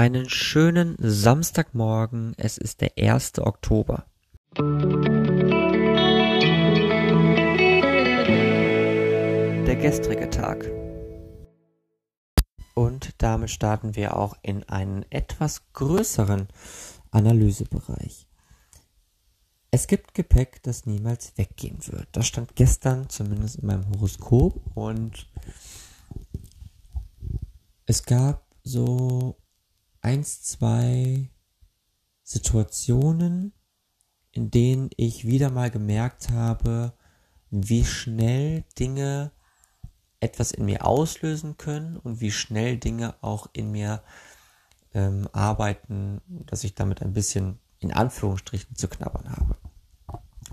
Einen schönen Samstagmorgen. Es ist der 1. Oktober. Der gestrige Tag. Und damit starten wir auch in einen etwas größeren Analysebereich. Es gibt Gepäck, das niemals weggehen wird. Das stand gestern zumindest in meinem Horoskop und es gab so eins, zwei Situationen, in denen ich wieder mal gemerkt habe, wie schnell Dinge etwas in mir auslösen können und wie schnell Dinge auch in mir ähm, arbeiten, dass ich damit ein bisschen in Anführungsstrichen zu knabbern habe.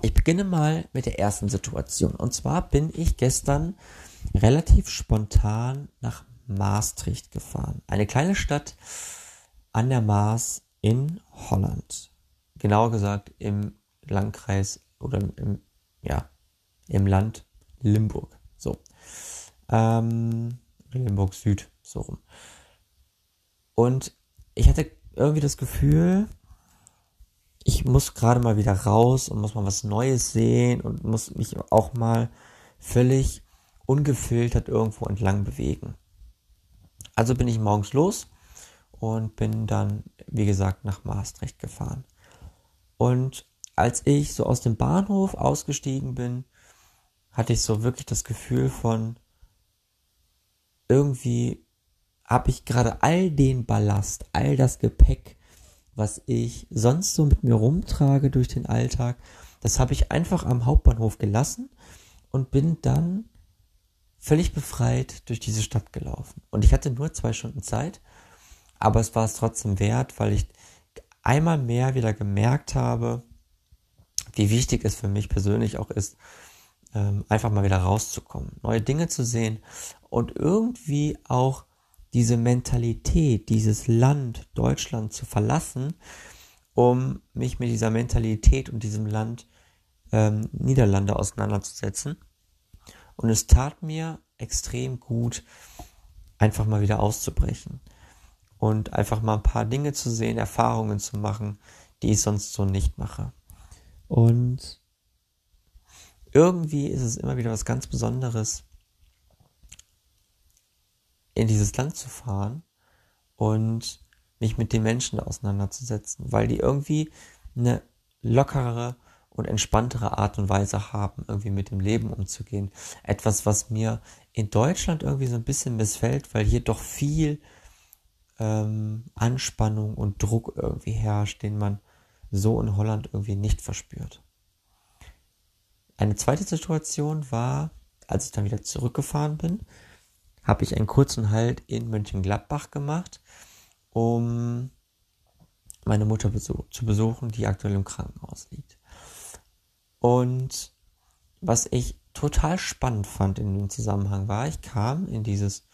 Ich beginne mal mit der ersten Situation. Und zwar bin ich gestern relativ spontan nach Maastricht gefahren. Eine kleine Stadt an der Maas in Holland. Genauer gesagt im Landkreis oder im, ja, im Land Limburg. So. Ähm, Limburg Süd, so rum. Und ich hatte irgendwie das Gefühl, ich muss gerade mal wieder raus und muss mal was Neues sehen und muss mich auch mal völlig ungefiltert irgendwo entlang bewegen. Also bin ich morgens los und bin dann, wie gesagt, nach Maastricht gefahren. Und als ich so aus dem Bahnhof ausgestiegen bin, hatte ich so wirklich das Gefühl von, irgendwie habe ich gerade all den Ballast, all das Gepäck, was ich sonst so mit mir rumtrage durch den Alltag, das habe ich einfach am Hauptbahnhof gelassen und bin dann völlig befreit durch diese Stadt gelaufen. Und ich hatte nur zwei Stunden Zeit, aber es war es trotzdem wert, weil ich einmal mehr wieder gemerkt habe, wie wichtig es für mich persönlich auch ist, ähm, einfach mal wieder rauszukommen, neue Dinge zu sehen und irgendwie auch diese Mentalität, dieses Land Deutschland zu verlassen, um mich mit dieser Mentalität und diesem Land ähm, Niederlande auseinanderzusetzen. Und es tat mir extrem gut, einfach mal wieder auszubrechen und einfach mal ein paar Dinge zu sehen, Erfahrungen zu machen, die ich sonst so nicht mache. Und irgendwie ist es immer wieder was ganz Besonderes, in dieses Land zu fahren und mich mit den Menschen auseinanderzusetzen, weil die irgendwie eine lockerere und entspanntere Art und Weise haben, irgendwie mit dem Leben umzugehen. Etwas, was mir in Deutschland irgendwie so ein bisschen missfällt, weil hier doch viel ähm, Anspannung und Druck irgendwie herrscht, den man so in Holland irgendwie nicht verspürt. Eine zweite Situation war, als ich dann wieder zurückgefahren bin, habe ich einen kurzen Halt in Mönchengladbach gemacht, um meine Mutter besuch zu besuchen, die aktuell im Krankenhaus liegt. Und was ich total spannend fand in dem Zusammenhang war, ich kam in dieses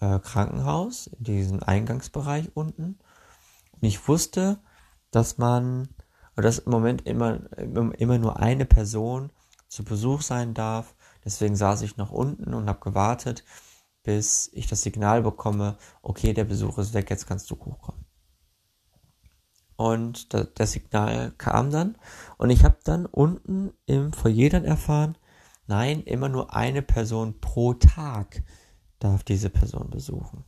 äh, Krankenhaus, in diesen Eingangsbereich unten und ich wusste, dass man, dass im Moment immer, immer nur eine Person zu Besuch sein darf. Deswegen saß ich noch unten und habe gewartet, bis ich das Signal bekomme, okay, der Besuch ist weg, jetzt kannst du hochkommen. Und das Signal kam dann und ich habe dann unten im Foyer dann erfahren, nein, immer nur eine Person pro Tag darf diese Person besuchen.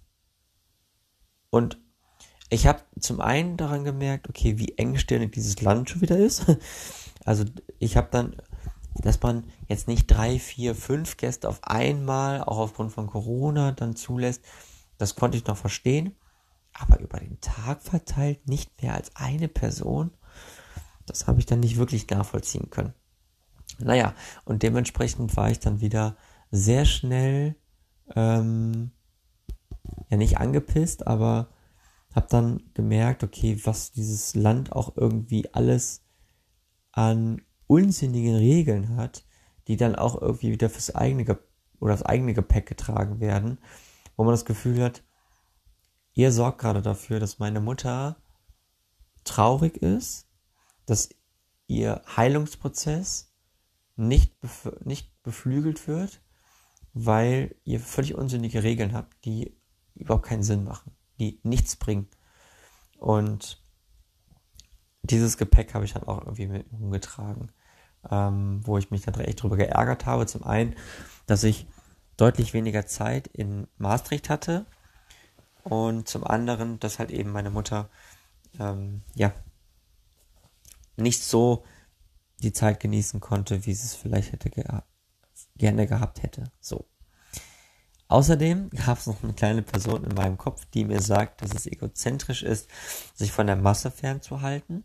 Und ich habe zum einen daran gemerkt, okay, wie engstirnig dieses Land schon wieder ist. Also ich habe dann dass man jetzt nicht drei, vier, fünf Gäste auf einmal, auch aufgrund von Corona, dann zulässt. Das konnte ich noch verstehen. Aber über den Tag verteilt nicht mehr als eine Person, das habe ich dann nicht wirklich nachvollziehen können. Naja, und dementsprechend war ich dann wieder sehr schnell, ähm, ja nicht angepisst, aber habe dann gemerkt, okay, was dieses Land auch irgendwie alles an unsinnigen Regeln hat, die dann auch irgendwie wieder fürs eigene oder das eigene Gepäck getragen werden, wo man das Gefühl hat, ihr sorgt gerade dafür, dass meine Mutter traurig ist, dass ihr Heilungsprozess nicht, bef nicht beflügelt wird, weil ihr völlig unsinnige Regeln habt, die überhaupt keinen Sinn machen, die nichts bringen. Und dieses Gepäck habe ich dann auch irgendwie mit umgetragen, ähm, wo ich mich dann echt drüber geärgert habe. Zum einen, dass ich deutlich weniger Zeit in Maastricht hatte und zum anderen, dass halt eben meine Mutter ähm, ja nicht so die Zeit genießen konnte, wie sie es vielleicht hätte gerne gehabt hätte. So. Außerdem gab es noch eine kleine Person in meinem Kopf, die mir sagt, dass es egozentrisch ist, sich von der Masse fernzuhalten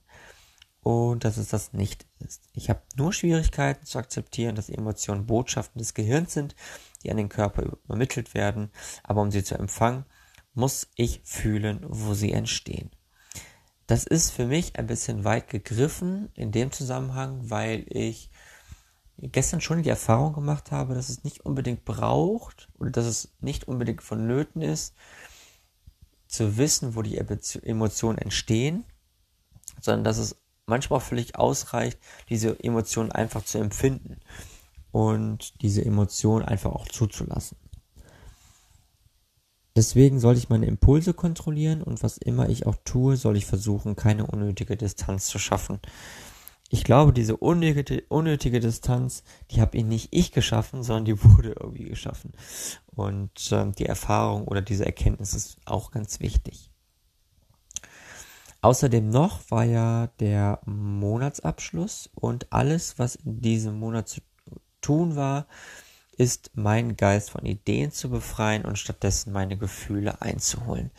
und dass es das nicht ist. Ich habe nur Schwierigkeiten zu akzeptieren, dass Emotionen Botschaften des Gehirns sind, die an den Körper übermittelt werden, aber um sie zu empfangen, muss ich fühlen, wo sie entstehen. Das ist für mich ein bisschen weit gegriffen in dem Zusammenhang, weil ich gestern schon die Erfahrung gemacht habe, dass es nicht unbedingt braucht oder dass es nicht unbedingt vonnöten ist, zu wissen, wo die Emotionen entstehen, sondern dass es manchmal auch völlig ausreicht, diese Emotionen einfach zu empfinden und diese Emotionen einfach auch zuzulassen. Deswegen soll ich meine Impulse kontrollieren und was immer ich auch tue, soll ich versuchen, keine unnötige Distanz zu schaffen. Ich glaube, diese unnötige, unnötige Distanz, die habe ich nicht ich geschaffen, sondern die wurde irgendwie geschaffen. Und ähm, die Erfahrung oder diese Erkenntnis ist auch ganz wichtig. Außerdem noch war ja der Monatsabschluss und alles, was in diesem Monat zu tun war, ist, meinen Geist von Ideen zu befreien und stattdessen meine Gefühle einzuholen.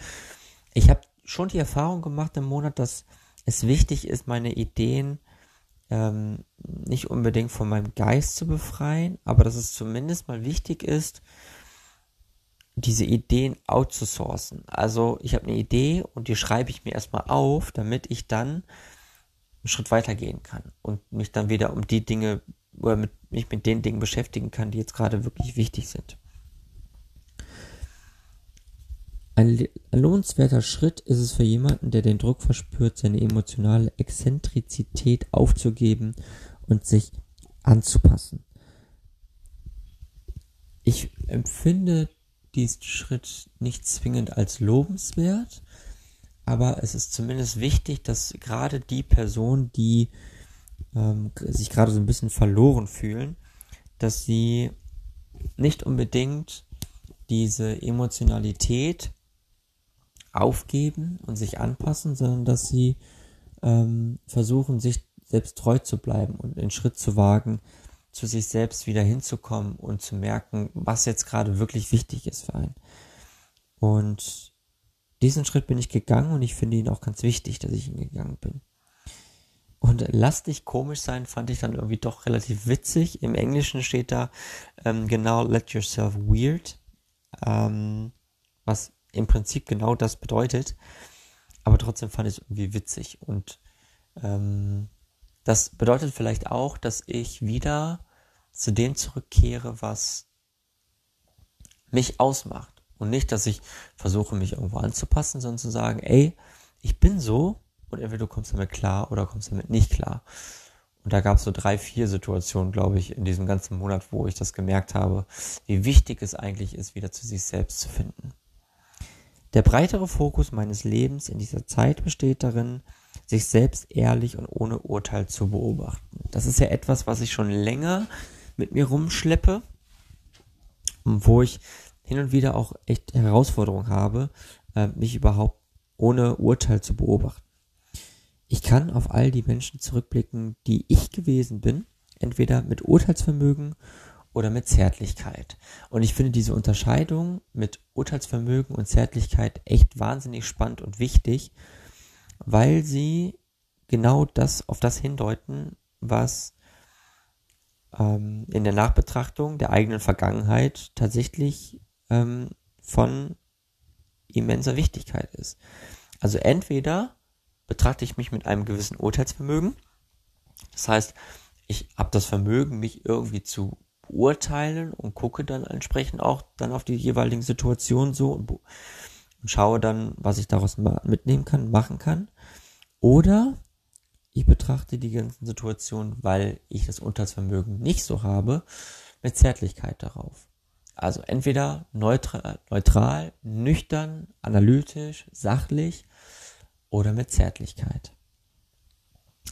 Ich habe schon die Erfahrung gemacht im Monat, dass es wichtig ist, meine Ideen ähm, nicht unbedingt von meinem Geist zu befreien, aber dass es zumindest mal wichtig ist, diese Ideen outzusourcen. Also ich habe eine Idee und die schreibe ich mir erstmal auf, damit ich dann einen Schritt weiter gehen kann und mich dann wieder um die Dinge oder mit, mich mit den Dingen beschäftigen kann, die jetzt gerade wirklich wichtig sind. Ein, lohnenswerter Schritt ist es für jemanden, der den Druck verspürt, seine emotionale Exzentrizität aufzugeben und sich anzupassen. Ich empfinde diesen Schritt nicht zwingend als lobenswert, aber es ist zumindest wichtig, dass gerade die Person, die ähm, sich gerade so ein bisschen verloren fühlen, dass sie nicht unbedingt diese Emotionalität aufgeben und sich anpassen, sondern dass sie ähm, versuchen, sich selbst treu zu bleiben und den Schritt zu wagen, zu sich selbst wieder hinzukommen und zu merken, was jetzt gerade wirklich wichtig ist für einen. Und diesen Schritt bin ich gegangen und ich finde ihn auch ganz wichtig, dass ich ihn gegangen bin. Und lass dich komisch sein, fand ich dann irgendwie doch relativ witzig. Im Englischen steht da ähm, genau let yourself weird, ähm, was im Prinzip genau das bedeutet. Aber trotzdem fand ich es irgendwie witzig. Und ähm, das bedeutet vielleicht auch, dass ich wieder zu dem zurückkehre, was mich ausmacht. Und nicht, dass ich versuche, mich irgendwo anzupassen, sondern zu sagen, ey, ich bin so und entweder du kommst damit klar oder kommst damit nicht klar. Und da gab es so drei, vier Situationen, glaube ich, in diesem ganzen Monat, wo ich das gemerkt habe, wie wichtig es eigentlich ist, wieder zu sich selbst zu finden. Der breitere Fokus meines Lebens in dieser Zeit besteht darin, sich selbst ehrlich und ohne Urteil zu beobachten. Das ist ja etwas, was ich schon länger mit mir rumschleppe, wo ich hin und wieder auch echt Herausforderungen habe, äh, mich überhaupt ohne Urteil zu beobachten. Ich kann auf all die Menschen zurückblicken, die ich gewesen bin, entweder mit Urteilsvermögen oder mit Zärtlichkeit. Und ich finde diese Unterscheidung mit Urteilsvermögen und Zärtlichkeit echt wahnsinnig spannend und wichtig, weil sie genau das auf das hindeuten, was ähm, in der Nachbetrachtung der eigenen Vergangenheit tatsächlich ähm, von immenser Wichtigkeit ist. Also entweder betrachte ich mich mit einem gewissen Urteilsvermögen. Das heißt, ich habe das Vermögen, mich irgendwie zu beurteilen und gucke dann entsprechend auch dann auf die jeweiligen Situationen so und, und schaue dann, was ich daraus mitnehmen kann, machen kann. Oder ich betrachte die ganzen Situationen, weil ich das Urteilsvermögen nicht so habe, mit Zärtlichkeit darauf. Also entweder neutral, neutral, nüchtern, analytisch, sachlich oder mit Zärtlichkeit.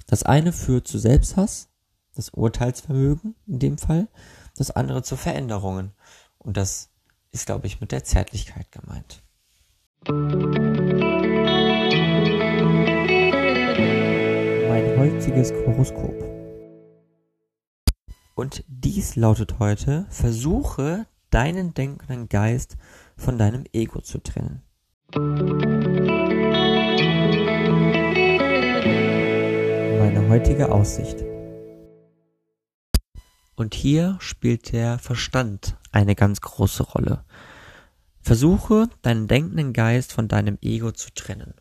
Das eine führt zu Selbsthass, das Urteilsvermögen in dem Fall, das andere zu Veränderungen. Und das ist, glaube ich, mit der Zärtlichkeit gemeint. Mein heutiges Horoskop. Und dies lautet heute, versuche deinen denkenden Geist von deinem Ego zu trennen. Meine heutige Aussicht. Und hier spielt der Verstand eine ganz große Rolle. Versuche deinen denkenden Geist von deinem Ego zu trennen.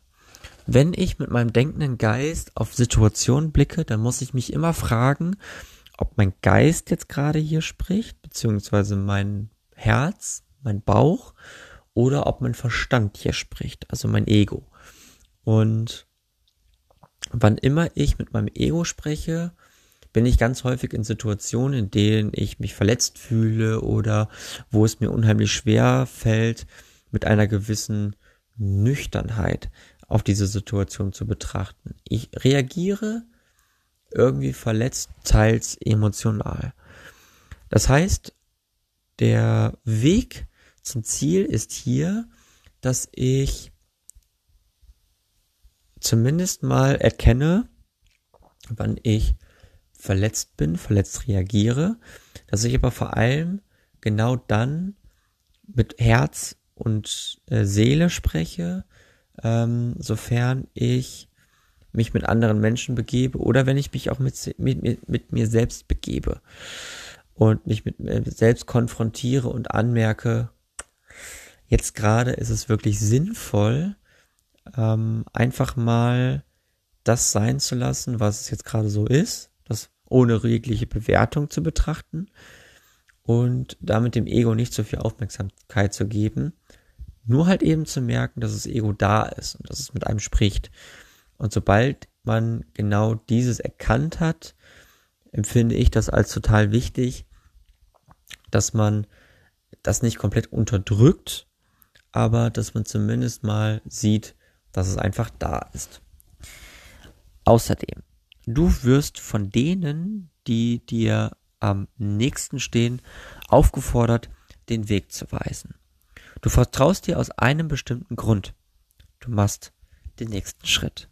Wenn ich mit meinem denkenden Geist auf Situationen blicke, dann muss ich mich immer fragen, ob mein Geist jetzt gerade hier spricht, beziehungsweise mein Herz, mein Bauch, oder ob mein Verstand hier spricht, also mein Ego. Und wann immer ich mit meinem Ego spreche, bin ich ganz häufig in Situationen, in denen ich mich verletzt fühle oder wo es mir unheimlich schwer fällt, mit einer gewissen Nüchternheit auf diese Situation zu betrachten. Ich reagiere irgendwie verletzt, teils emotional. Das heißt, der Weg zum Ziel ist hier, dass ich zumindest mal erkenne, wann ich verletzt bin, verletzt reagiere, dass ich aber vor allem genau dann mit Herz und äh, Seele spreche, ähm, sofern ich mich mit anderen Menschen begebe oder wenn ich mich auch mit, mit, mit mir selbst begebe und mich mit mir selbst konfrontiere und anmerke, jetzt gerade ist es wirklich sinnvoll, ähm, einfach mal das sein zu lassen, was es jetzt gerade so ist, ohne jegliche Bewertung zu betrachten und damit dem Ego nicht so viel Aufmerksamkeit zu geben, nur halt eben zu merken, dass das Ego da ist und dass es mit einem spricht. Und sobald man genau dieses erkannt hat, empfinde ich das als total wichtig, dass man das nicht komplett unterdrückt, aber dass man zumindest mal sieht, dass es einfach da ist. Außerdem, du wirst von denen, die dir am nächsten stehen, aufgefordert, den Weg zu weisen. Du vertraust dir aus einem bestimmten Grund. Du machst den nächsten Schritt.